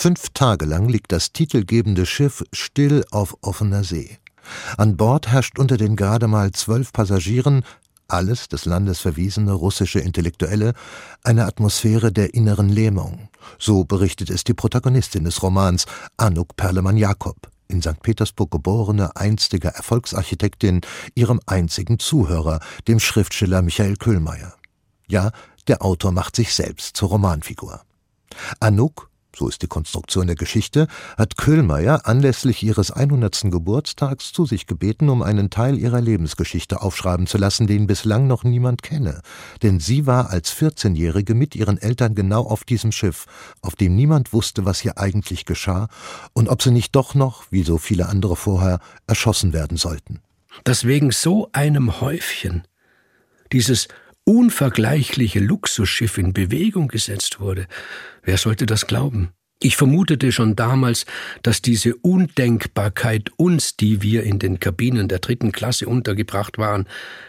Fünf Tage lang liegt das titelgebende Schiff still auf offener See. An Bord herrscht unter den gerade mal zwölf Passagieren, alles des Landes verwiesene russische Intellektuelle, eine Atmosphäre der inneren Lähmung. So berichtet es die Protagonistin des Romans, Anuk Perlemann-Jakob, in St. Petersburg geborene einstige Erfolgsarchitektin, ihrem einzigen Zuhörer, dem Schriftsteller Michael Köhlmeier. Ja, der Autor macht sich selbst zur Romanfigur. Anuk so ist die Konstruktion der Geschichte, hat Köhlmeier anlässlich ihres 100. Geburtstags zu sich gebeten, um einen Teil ihrer Lebensgeschichte aufschreiben zu lassen, den bislang noch niemand kenne. Denn sie war als 14-Jährige mit ihren Eltern genau auf diesem Schiff, auf dem niemand wusste, was hier eigentlich geschah und ob sie nicht doch noch, wie so viele andere vorher, erschossen werden sollten. Dass wegen so einem Häufchen dieses unvergleichliche Luxusschiff in Bewegung gesetzt wurde. Wer sollte das glauben? Ich vermutete schon damals, dass diese Undenkbarkeit uns, die wir in den Kabinen der dritten Klasse untergebracht waren,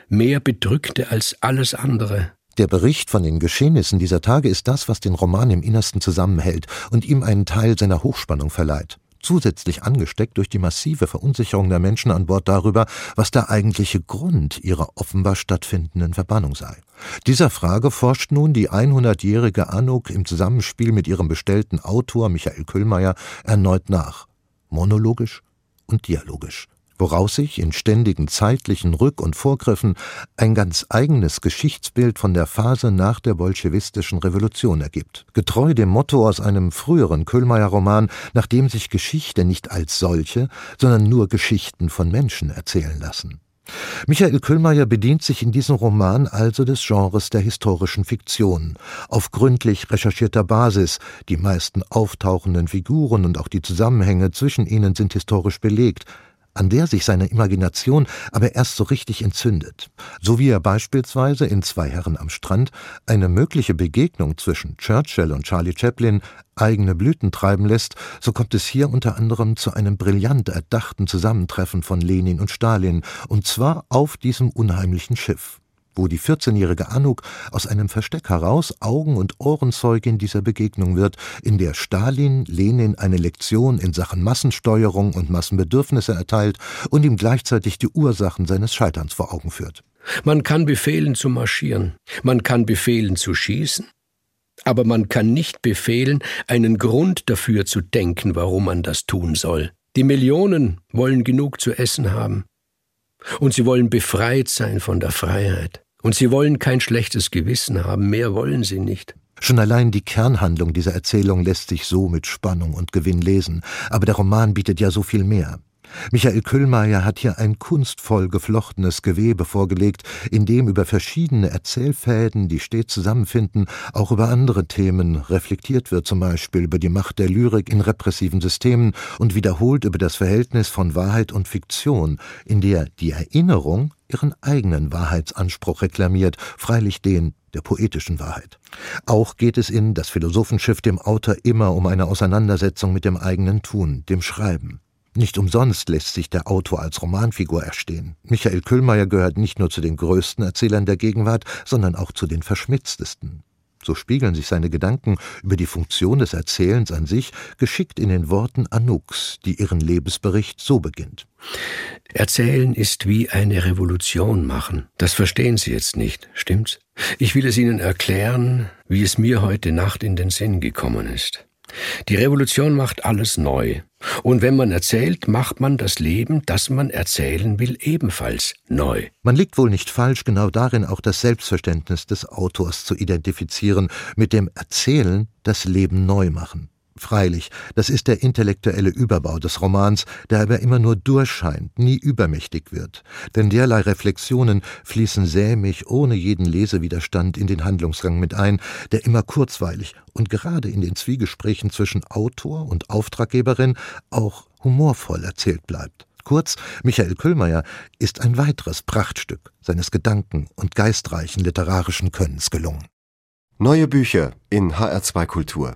mehr bedrückte als alles andere. Der Bericht von den Geschehnissen dieser Tage ist das, was den Roman im Innersten zusammenhält und ihm einen Teil seiner Hochspannung verleiht zusätzlich angesteckt durch die massive Verunsicherung der Menschen an Bord darüber, was der eigentliche Grund ihrer offenbar stattfindenden Verbannung sei. Dieser Frage forscht nun die 100-jährige Anuk im Zusammenspiel mit ihrem bestellten Autor Michael Köhlmeier erneut nach, monologisch und dialogisch woraus sich in ständigen zeitlichen Rück- und Vorgriffen ein ganz eigenes Geschichtsbild von der Phase nach der bolschewistischen Revolution ergibt. Getreu dem Motto aus einem früheren Köhlmeier-Roman, nach dem sich Geschichte nicht als solche, sondern nur Geschichten von Menschen erzählen lassen. Michael Köhlmeier bedient sich in diesem Roman also des Genres der historischen Fiktion. Auf gründlich recherchierter Basis, die meisten auftauchenden Figuren und auch die Zusammenhänge zwischen ihnen sind historisch belegt, an der sich seine Imagination aber erst so richtig entzündet, so wie er beispielsweise in Zwei Herren am Strand eine mögliche Begegnung zwischen Churchill und Charlie Chaplin eigene Blüten treiben lässt, so kommt es hier unter anderem zu einem brillant erdachten Zusammentreffen von Lenin und Stalin, und zwar auf diesem unheimlichen Schiff wo die 14-jährige Anuk aus einem Versteck heraus Augen- und Ohrenzeugin dieser Begegnung wird, in der Stalin Lenin eine Lektion in Sachen Massensteuerung und Massenbedürfnisse erteilt und ihm gleichzeitig die Ursachen seines Scheiterns vor Augen führt. Man kann befehlen zu marschieren, man kann befehlen zu schießen, aber man kann nicht befehlen, einen Grund dafür zu denken, warum man das tun soll. Die Millionen wollen genug zu essen haben. Und sie wollen befreit sein von der Freiheit. Und sie wollen kein schlechtes Gewissen haben, mehr wollen sie nicht. Schon allein die Kernhandlung dieser Erzählung lässt sich so mit Spannung und Gewinn lesen, aber der Roman bietet ja so viel mehr. Michael Küllmeier hat hier ein kunstvoll geflochtenes Gewebe vorgelegt, in dem über verschiedene Erzählfäden, die stets zusammenfinden, auch über andere Themen reflektiert wird, zum Beispiel über die Macht der Lyrik in repressiven Systemen und wiederholt über das Verhältnis von Wahrheit und Fiktion, in der die Erinnerung ihren eigenen Wahrheitsanspruch reklamiert, freilich den der poetischen Wahrheit. Auch geht es in Das Philosophenschiff dem Autor immer um eine Auseinandersetzung mit dem eigenen Tun, dem Schreiben. Nicht umsonst lässt sich der Autor als Romanfigur erstehen. Michael Kühlmeier gehört nicht nur zu den größten Erzählern der Gegenwart, sondern auch zu den verschmitztesten. So spiegeln sich seine Gedanken über die Funktion des Erzählens an sich geschickt in den Worten Anuks, die ihren Lebensbericht so beginnt. Erzählen ist wie eine Revolution machen. Das verstehen Sie jetzt nicht, stimmt's? Ich will es Ihnen erklären, wie es mir heute Nacht in den Sinn gekommen ist. Die Revolution macht alles neu. Und wenn man erzählt, macht man das Leben, das man erzählen will, ebenfalls neu. Man liegt wohl nicht falsch, genau darin auch das Selbstverständnis des Autors zu identifizieren, mit dem Erzählen das Leben neu machen. Freilich, das ist der intellektuelle Überbau des Romans, der aber immer nur durchscheint, nie übermächtig wird. Denn derlei Reflexionen fließen sämig, ohne jeden Lesewiderstand in den Handlungsgang mit ein, der immer kurzweilig und gerade in den Zwiegesprächen zwischen Autor und Auftraggeberin auch humorvoll erzählt bleibt. Kurz, Michael Küllmeier ist ein weiteres Prachtstück seines gedanken- und geistreichen literarischen Könnens gelungen. Neue Bücher in HR2 Kultur